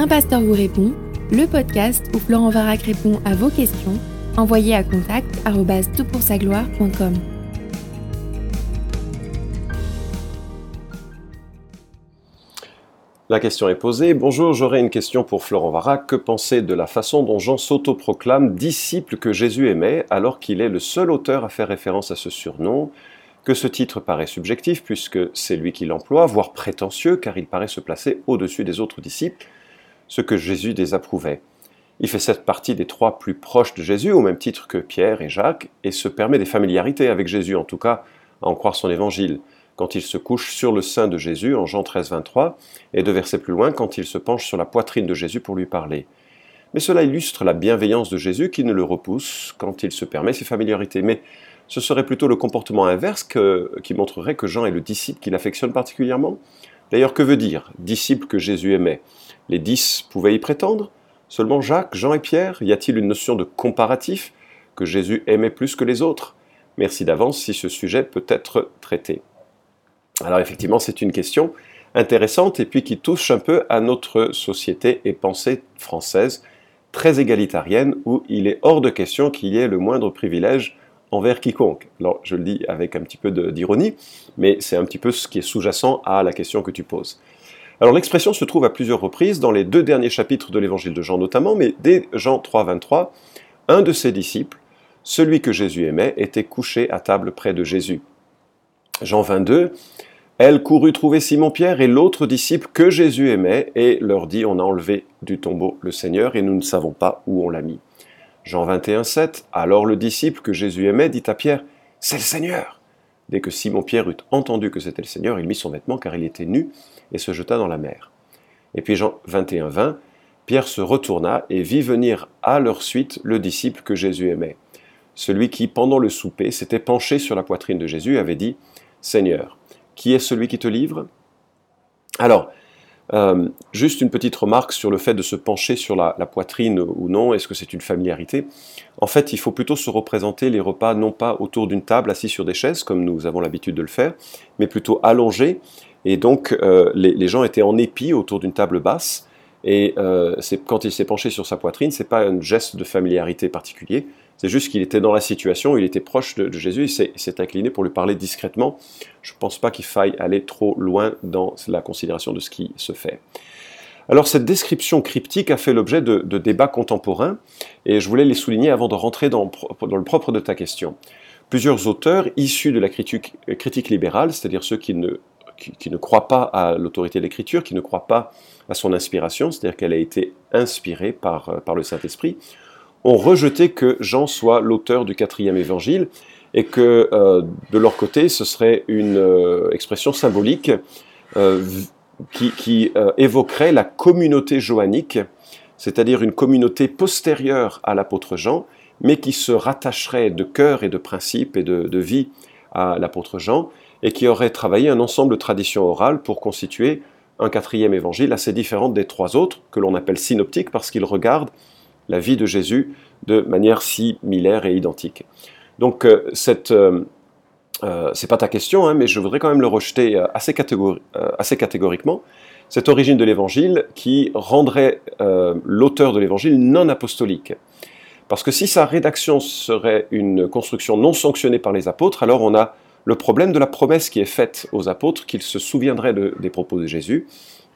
Un pasteur vous répond, le podcast où Florent Varac répond à vos questions, envoyez à contact gloire.com La question est posée. Bonjour, j'aurais une question pour Florent Varac. Que penser de la façon dont Jean s'autoproclame disciple que Jésus aimait alors qu'il est le seul auteur à faire référence à ce surnom? Que ce titre paraît subjectif puisque c'est lui qui l'emploie, voire prétentieux car il paraît se placer au-dessus des autres disciples ce que Jésus désapprouvait. Il fait cette partie des trois plus proches de Jésus, au même titre que Pierre et Jacques, et se permet des familiarités avec Jésus, en tout cas à en croire son évangile, quand il se couche sur le sein de Jésus, en Jean 13, 23, et deux versets plus loin, quand il se penche sur la poitrine de Jésus pour lui parler. Mais cela illustre la bienveillance de Jésus qui ne le repousse quand il se permet ses familiarités. Mais ce serait plutôt le comportement inverse qui montrerait que Jean est le disciple qu'il affectionne particulièrement. D'ailleurs, que veut dire disciple que Jésus aimait? Les dix pouvaient y prétendre? Seulement Jacques, Jean et Pierre Y a-t-il une notion de comparatif que Jésus aimait plus que les autres? Merci d'avance si ce sujet peut être traité. Alors effectivement, c'est une question intéressante et puis qui touche un peu à notre société et pensée française très égalitarienne où il est hors de question qu'il y ait le moindre privilège envers quiconque. Alors je le dis avec un petit peu d'ironie, mais c'est un petit peu ce qui est sous-jacent à la question que tu poses. Alors l'expression se trouve à plusieurs reprises dans les deux derniers chapitres de l'évangile de Jean notamment, mais dès Jean 3, 23, un de ses disciples, celui que Jésus aimait, était couché à table près de Jésus. Jean 22, elle courut trouver Simon-Pierre et l'autre disciple que Jésus aimait et leur dit On a enlevé du tombeau le Seigneur et nous ne savons pas où on l'a mis. Jean 21, 7, alors le disciple que Jésus aimait dit à Pierre C'est le Seigneur Dès que Simon-Pierre eut entendu que c'était le Seigneur, il mit son vêtement car il était nu et se jeta dans la mer. Et puis Jean 21, 20, Pierre se retourna et vit venir à leur suite le disciple que Jésus aimait. Celui qui, pendant le souper, s'était penché sur la poitrine de Jésus avait dit Seigneur, qui est celui qui te livre? Alors, euh, juste une petite remarque sur le fait de se pencher sur la, poitrine ou non, est-ce que c'est une familiarité? En fait, il faut plutôt se représenter les repas non pas autour d'une table assis sur des chaises, comme nous avons l'habitude de le faire, mais plutôt allongés. Et donc, euh, les, gens étaient en épi autour d'une table basse. Et euh, quand il s'est penché sur sa poitrine, c'est pas un geste de familiarité particulier, c'est juste qu'il était dans la situation, il était proche de, Jésus, il s'est incliné pour lui parler discrètement. Je ne pense pas qu'il faille aller trop loin dans la considération de ce qui se fait. Alors cette description cryptique a fait l'objet de, débats contemporains, et je voulais les souligner avant de rentrer dans, le propre de ta question. Plusieurs auteurs issus de la critique, libérale, c'est-à-dire ceux qui ne, croient pas à l'autorité de l'écriture, qui ne croient pas à son inspiration, c'est-à-dire qu'elle a été inspirée par le Saint-Esprit, ont rejeté que Jean soit l'auteur du quatrième évangile et que euh, de leur côté, ce serait une euh, expression symbolique euh, qui, évoquerait la communauté joannique, c'est-à-dire une communauté postérieure à l'apôtre Jean, mais qui se rattacherait de cœur et de principe et de, de vie à l'apôtre Jean, et qui aurait travaillé un ensemble de traditions orales pour constituer un quatrième évangile assez différent des trois autres, que l'on appelle synoptiques, parce qu'ils regardent la vie de Jésus de manière similaire et identique. Donc, euh, cette, euh, euh, c'est pas ta question, hein, mais je voudrais quand même le rejeter assez, assez catégoriquement. Cette origine de l'évangile qui rendrait l'auteur de l'évangile non apostolique. Parce que si sa rédaction serait une construction non sanctionnée par les apôtres, alors on a le problème de la promesse qui est faite aux apôtres qu'ils se souviendraient des propos de Jésus.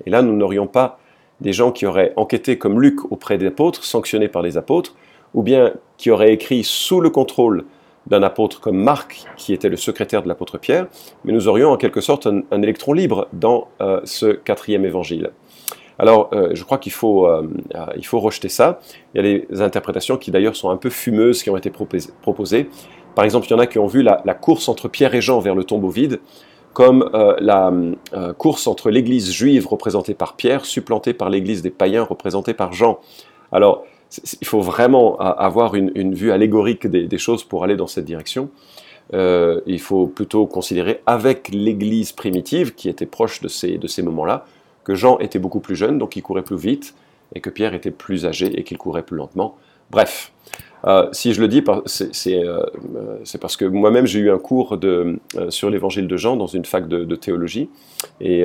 Et là, nous n'aurions pas des gens qui auraient enquêté comme Luc auprès des apôtres, sanctionnés par les apôtres, ou bien qui auraient écrit sous le contrôle d'un apôtre comme Marc, qui était le secrétaire de l'apôtre Pierre, mais nous aurions en quelque sorte un, électron libre dans euh, ce quatrième évangile. Alors, euh, je crois qu'il faut, euh, faut rejeter ça. Il y a des interprétations qui d'ailleurs sont un peu fumeuses qui ont été proposées. Par exemple, il y en a qui ont vu la course entre Pierre et Jean vers le tombeau vide comme euh, la euh, course entre l'église juive représentée par Pierre, supplantée par l'église des païens représentée par Jean. Alors, il faut vraiment avoir une, vue allégorique des, choses pour aller dans cette direction. Euh, il faut plutôt considérer avec l'église primitive, qui était proche de ces, de ces moments-là, que Jean était beaucoup plus jeune, donc il courait plus vite, et que Pierre était plus âgé et qu'il courait plus lentement. Bref, euh, si je le dis, euh, c'est parce que moi-même j'ai eu un cours euh, sur l'évangile de Jean dans une fac de, théologie. Et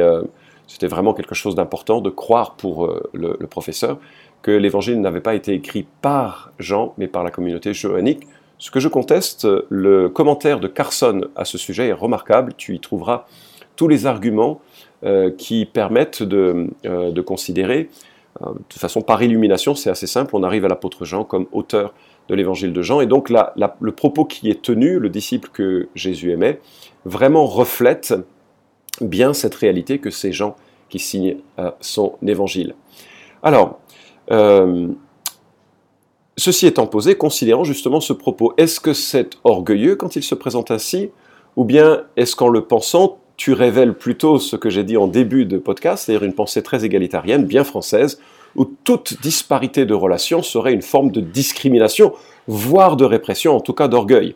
C'était vraiment quelque chose d'important de croire pour euh, le, professeur que l'évangile n'avait pas été écrit par Jean, mais par la communauté joannique. Ce que je conteste, le commentaire de Carson à ce sujet est remarquable. Tu y trouveras tous les arguments euh, qui permettent de considérer, de toute façon par illumination, c'est assez simple, on arrive à l'apôtre Jean comme auteur de l'évangile de Jean. Et donc le propos qui est tenu, le disciple que Jésus aimait, vraiment reflète bien cette réalité que c'est Jean qui signe euh, son évangile. Alors, euh, ceci étant posé, considérant justement ce propos, est-ce que c'est orgueilleux quand il se présente ainsi? Ou bien est-ce qu'en le pensant, tu révèles plutôt ce que j'ai dit en début de podcast, c'est-à-dire une pensée très égalitarienne, bien française, où toute disparité de relations serait une forme de discrimination, voire de répression, en tout cas d'orgueil.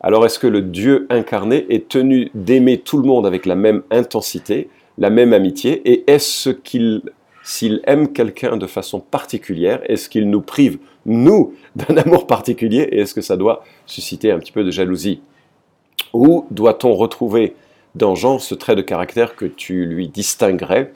Alors est-ce que le Dieu incarné est tenu d'aimer tout le monde avec la même intensité, la même amitié, et est-ce qu'il, s'il aime quelqu'un de façon particulière, est-ce qu'il nous prive, nous, d'un amour particulier, et est-ce que ça doit susciter un petit peu de jalousie? Ou doit-on retrouver dans Jean ce trait de caractère que tu lui distinguerais,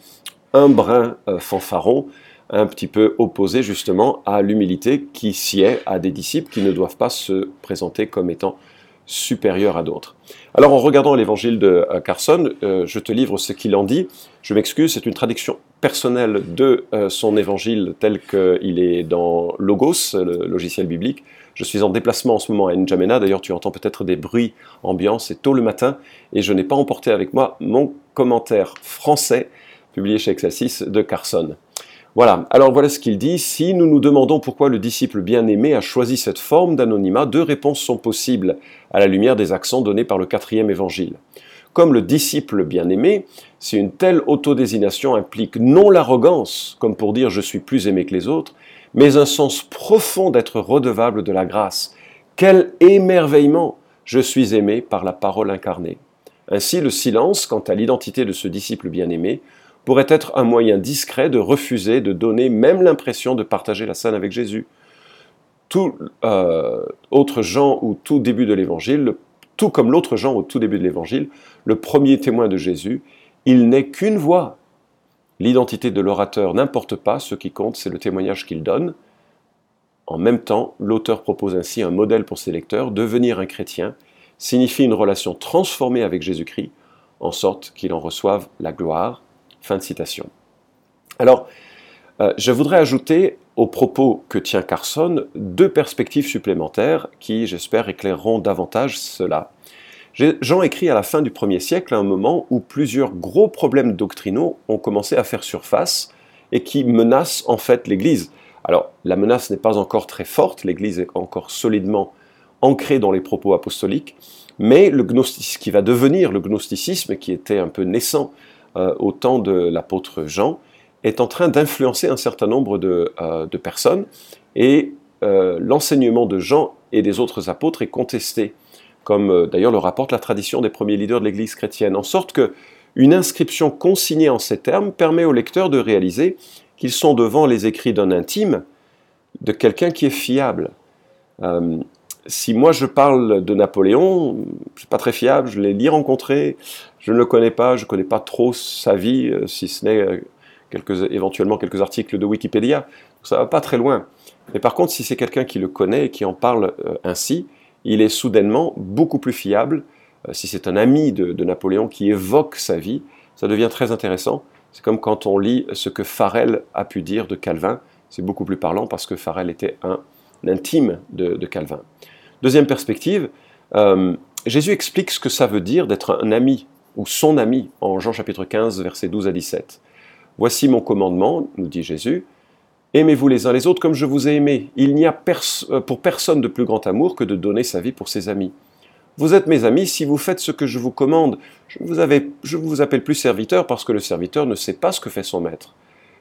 un brin euh, fanfaron, un petit peu opposé justement à l'humilité qui sied à des disciples qui ne doivent pas se présenter comme étant supérieurs à d'autres. Alors en regardant l'évangile de euh, Carson, euh, je te livre ce qu'il en dit. Je m'excuse, c'est une traduction personnelle de son évangile tel qu'il est dans Logos, le logiciel biblique. Je suis en déplacement en ce moment à N'Djamena, d'ailleurs tu entends peut-être des bruits ambiants, c'est tôt le matin, et je n'ai pas emporté avec moi mon commentaire français publié chez Excelsis de Carson. Voilà, alors voilà ce qu'il dit. Si nous nous demandons pourquoi le disciple bien-aimé a choisi cette forme d'anonymat, deux réponses sont possibles à la lumière des accents donnés par le quatrième évangile. Comme le disciple bien-aimé, si une telle autodésignation implique non l'arrogance, comme pour dire je suis plus aimé que les autres, mais un sens profond d'être redevable de la grâce. Quel émerveillement Je suis aimé par la parole incarnée. Ainsi, le silence quant à l'identité de ce disciple bien-aimé pourrait être un moyen discret de refuser de donner même l'impression de partager la scène avec Jésus. Tout euh, autre Jean ou tout début de l'évangile, tout comme l'autre Jean au tout début de l'évangile, le premier témoin de Jésus, il n'est qu'une voix. L'identité de l'orateur n'importe pas, ce qui compte, c'est le témoignage qu'il donne. En même temps, l'auteur propose ainsi un modèle pour ses lecteurs. Devenir un chrétien signifie une relation transformée avec Jésus-Christ, en sorte qu'il en reçoive la gloire Fin de citation. Alors, euh, je voudrais ajouter au propos que tient Carson deux perspectives supplémentaires qui, j'espère, éclaireront davantage cela. Jean écrit à la fin du 1er siècle, à un moment où plusieurs gros problèmes doctrinaux ont commencé à faire surface et qui menacent en fait l'Église. Alors, la menace n'est pas encore très forte, l'Église est encore solidement ancrée dans les propos apostoliques, mais le gnosticisme, qui va devenir le gnosticisme, qui était un peu naissant euh, au temps de l'apôtre Jean, est en train d'influencer un certain nombre de, euh, personnes, et euh, l'enseignement de Jean et des autres apôtres est contesté, comme d'ailleurs le rapporte la tradition des premiers leaders de l'Église chrétienne, en sorte que une inscription consignée en ces termes permet aux lecteurs de réaliser qu'ils sont devant les écrits d'un intime, de quelqu'un qui est fiable si moi je parle de Napoléon, c'est pas très fiable, je l'ai ni rencontré, je ne le connais pas, je ne connais pas trop sa vie, euh, si ce n'est euh, éventuellement quelques articles de Wikipédia. Ça va pas très loin. Mais par contre, si c'est quelqu'un qui le connaît et qui en parle euh, ainsi, il est soudainement beaucoup plus fiable. si c'est un ami de, Napoléon qui évoque sa vie, ça devient très intéressant. C'est comme quand on lit ce que Farel a pu dire de Calvin. C'est beaucoup plus parlant parce que Farel était un intime de, de Calvin. Deuxième perspective, euh, Jésus explique ce que ça veut dire d'être un ami ou son ami en Jean chapitre 15, versets 12 à 17. Voici mon commandement, nous dit Jésus, aimez-vous les uns les autres comme je vous ai aimé. Il n'y a euh, pour personne de plus grand amour que de donner sa vie pour ses amis. Vous êtes mes amis si vous faites ce que je vous commande. Je ne vous, je vous appelle plus serviteur parce que le serviteur ne sait pas ce que fait son maître.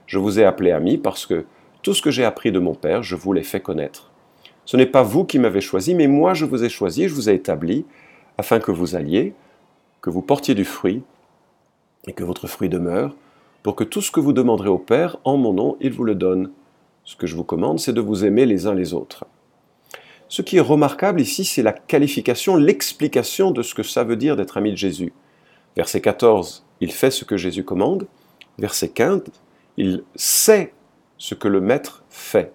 Je vous ai appelé ami parce que tout ce que j'ai appris de mon Père, je vous l'ai fait connaître. Ce n'est pas vous qui m'avez choisi, mais moi je vous ai choisi, je vous ai établi, afin que vous alliez, que vous portiez du fruit, et que votre fruit demeure, pour que tout ce que vous demanderez au Père, en mon nom, il vous le donne. Ce que je vous commande, c'est de vous aimer les uns les autres. Ce qui est remarquable ici, c'est la qualification, l'explication de ce que ça veut dire d'être ami de Jésus. Verset 14, il fait ce que Jésus commande. verset 15, il sait ce que le maître fait.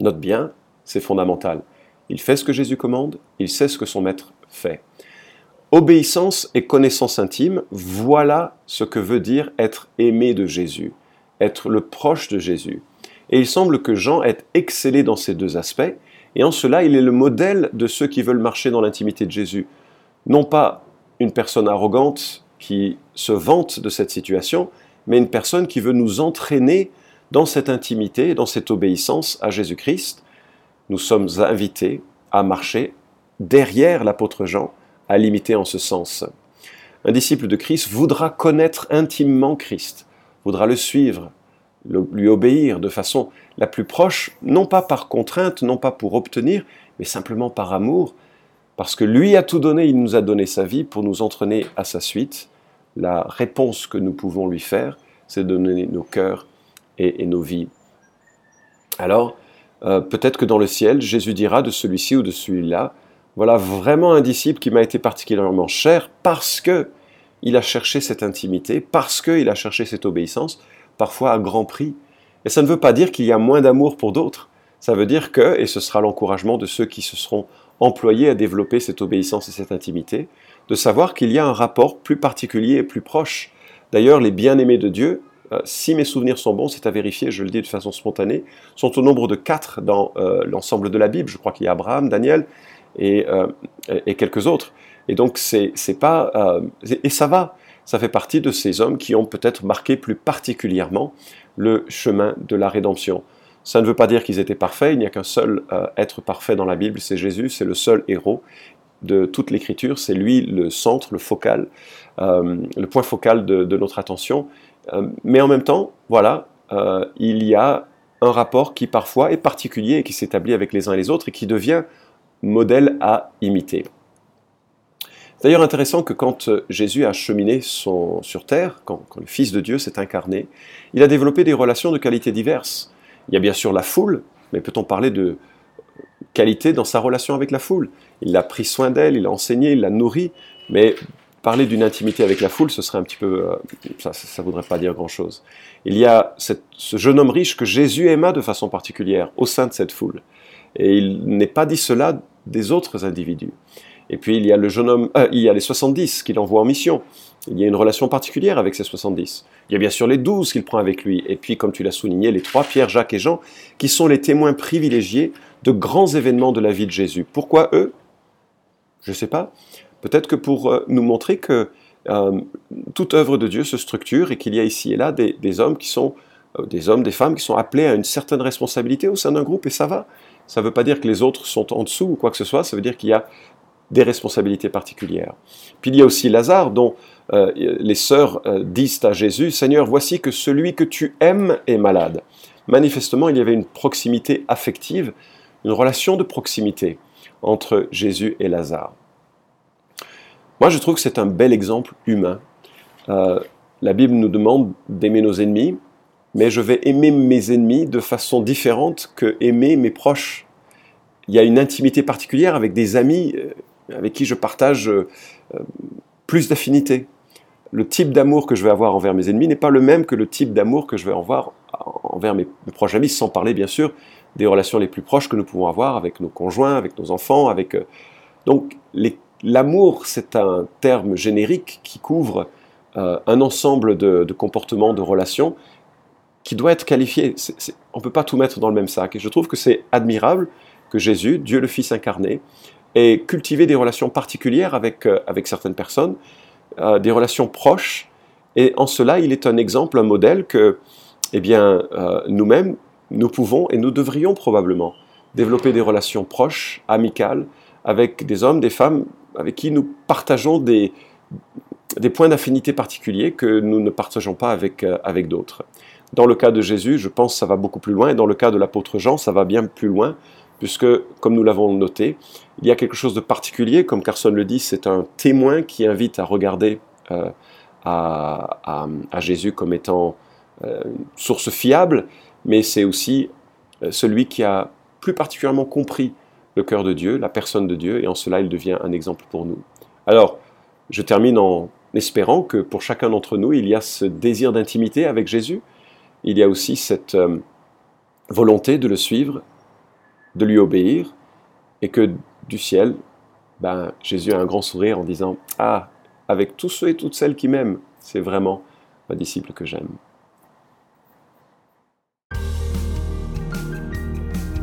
Note bien, c'est fondamental. Il fait ce que Jésus commande, il sait ce que son maître fait. Obéissance et connaissance intime, voilà ce que veut dire être aimé de Jésus, être le proche de Jésus. Et il semble que Jean ait excellé dans ces deux aspects, et en cela il est le modèle de ceux qui veulent marcher dans l'intimité de Jésus. Non pas une personne arrogante qui se vante de cette situation, mais une personne qui veut nous entraîner dans cette intimité, dans cette obéissance à Jésus-Christ. Nous sommes invités à marcher derrière l'apôtre Jean, à l'imiter en ce sens. Un disciple de Christ voudra connaître intimement Christ, voudra le suivre, lui obéir de façon la plus proche, non pas par contrainte, non pas pour obtenir, mais simplement par amour, parce que lui a tout donné, il nous a donné sa vie pour nous entraîner à sa suite. La réponse que nous pouvons lui faire, c'est de donner nos cœurs et, nos vies. Alors, euh, peut-être que dans le ciel, Jésus dira de celui-ci ou de celui-là, voilà vraiment un disciple qui m'a été particulièrement cher parce que il a cherché cette intimité, parce qu'il a cherché cette obéissance, parfois à grand prix. Et ça ne veut pas dire qu'il y a moins d'amour pour d'autres. Ça veut dire que, et ce sera l'encouragement de ceux qui se seront employés à développer cette obéissance et cette intimité, de savoir qu'il y a un rapport plus particulier et plus proche. D'ailleurs, les bien-aimés de Dieu, euh, si mes souvenirs sont bons, c'est à vérifier, je le dis de façon spontanée, sont au nombre de quatre dans euh, l'ensemble de la Bible. Je crois qu'il y a Abraham, Daniel et, euh, et quelques autres. Et donc, c'est pas. et ça va ça fait partie de ces hommes qui ont peut-être marqué plus particulièrement le chemin de la rédemption. Ça ne veut pas dire qu'ils étaient parfaits, il n'y a qu'un seul euh, être parfait dans la Bible, c'est Jésus, c'est le seul héros de toute l'écriture, c'est lui le centre, le focal, euh, le point focal de, notre attention. Euh, mais en même temps, voilà, il y a un rapport qui parfois est particulier et qui s'établit avec les uns et les autres et qui devient modèle à imiter. D'ailleurs intéressant que quand euh, Jésus a cheminé sur terre, quand, le Fils de Dieu s'est incarné, il a développé des relations de qualité diverses. Il y a bien sûr la foule, mais peut-on parler de qualité dans sa relation avec la foule? Il a pris soin d'elle, il a enseigné, il l'a nourrie, mais parler d'une intimité avec la foule, ce serait un petit peu... Euh, ça ne voudrait pas dire grand-chose. Il y a ce jeune homme riche que Jésus aima de façon particulière au sein de cette foule. Et il n'est pas dit cela des autres individus. Et puis il y a le jeune homme, euh, il y a les 70 qu'il envoie en mission. Il y a une relation particulière avec ces 70. Il y a bien sûr les 12 qu'il prend avec lui. Et puis, comme tu l'as souligné, les trois, Pierre, Jacques et Jean, qui sont les témoins privilégiés de grands événements de la vie de Jésus. Pourquoi eux? Je ne sais pas. Peut-être que pour euh, nous montrer que euh, toute œuvre de Dieu se structure et qu'il y a ici et là des, hommes qui sont, des hommes, des femmes qui sont appelés à une certaine responsabilité au sein d'un groupe et ça va. Ça ne veut pas dire que les autres sont en dessous ou quoi que ce soit, ça veut dire qu'il y a des responsabilités particulières. Puis il y a aussi Lazare dont euh, les sœurs euh, disent à Jésus, Seigneur, voici que celui que tu aimes est malade. Manifestement, il y avait une proximité affective, une relation de proximité entre Jésus et Lazare. Moi, je trouve que c'est un bel exemple humain. Euh, la Bible nous demande d'aimer nos ennemis, mais je vais aimer mes ennemis de façon différente que aimer mes proches. Il y a une intimité particulière avec des amis avec qui je partage euh, plus d'affinité. Le type d'amour que je vais avoir envers mes ennemis n'est pas le même que le type d'amour que je vais avoir envers mes, proches amis, sans parler bien sûr des relations les plus proches que nous pouvons avoir avec nos conjoints, avec nos enfants. Euh, donc l'amour, c'est un terme générique qui couvre euh, un ensemble de, comportements, de relations, qui doit être qualifié. on ne peut pas tout mettre dans le même sac. Et je trouve que c'est admirable que Jésus, Dieu le Fils incarné, et cultiver des relations particulières avec, euh, avec certaines personnes, euh, des relations proches. Et en cela, il est un exemple, un modèle que eh bien, euh, nous-mêmes, nous pouvons et nous devrions probablement développer des relations proches, amicales, avec des hommes, des femmes avec qui nous partageons des, des points d'affinité particuliers que nous ne partageons pas avec, avec d'autres. Dans le cas de Jésus, je pense que ça va beaucoup plus loin, et dans le cas de l'apôtre Jean, ça va bien plus loin, puisque, comme nous l'avons noté, il y a quelque chose de particulier, comme Carson le dit, c'est un témoin qui invite à regarder euh, à, Jésus comme étant euh, une source fiable, mais c'est aussi euh, celui qui a plus particulièrement compris le cœur de Dieu, la personne de Dieu, et en cela il devient un exemple pour nous. Alors, je termine en espérant que pour chacun d'entre nous, il y a ce désir d'intimité avec Jésus, il y a aussi cette euh, volonté de le suivre, de lui obéir, et que du ciel, ben, Jésus a un grand sourire en disant Ah, avec tous ceux et toutes celles qui m'aiment, c'est vraiment ma disciple que j'aime.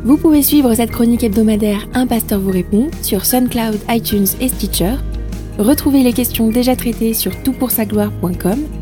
Vous pouvez suivre cette chronique hebdomadaire Un pasteur vous répond sur SoundCloud, iTunes et Stitcher. Retrouvez les questions déjà traitées sur toutpoursagloire.com.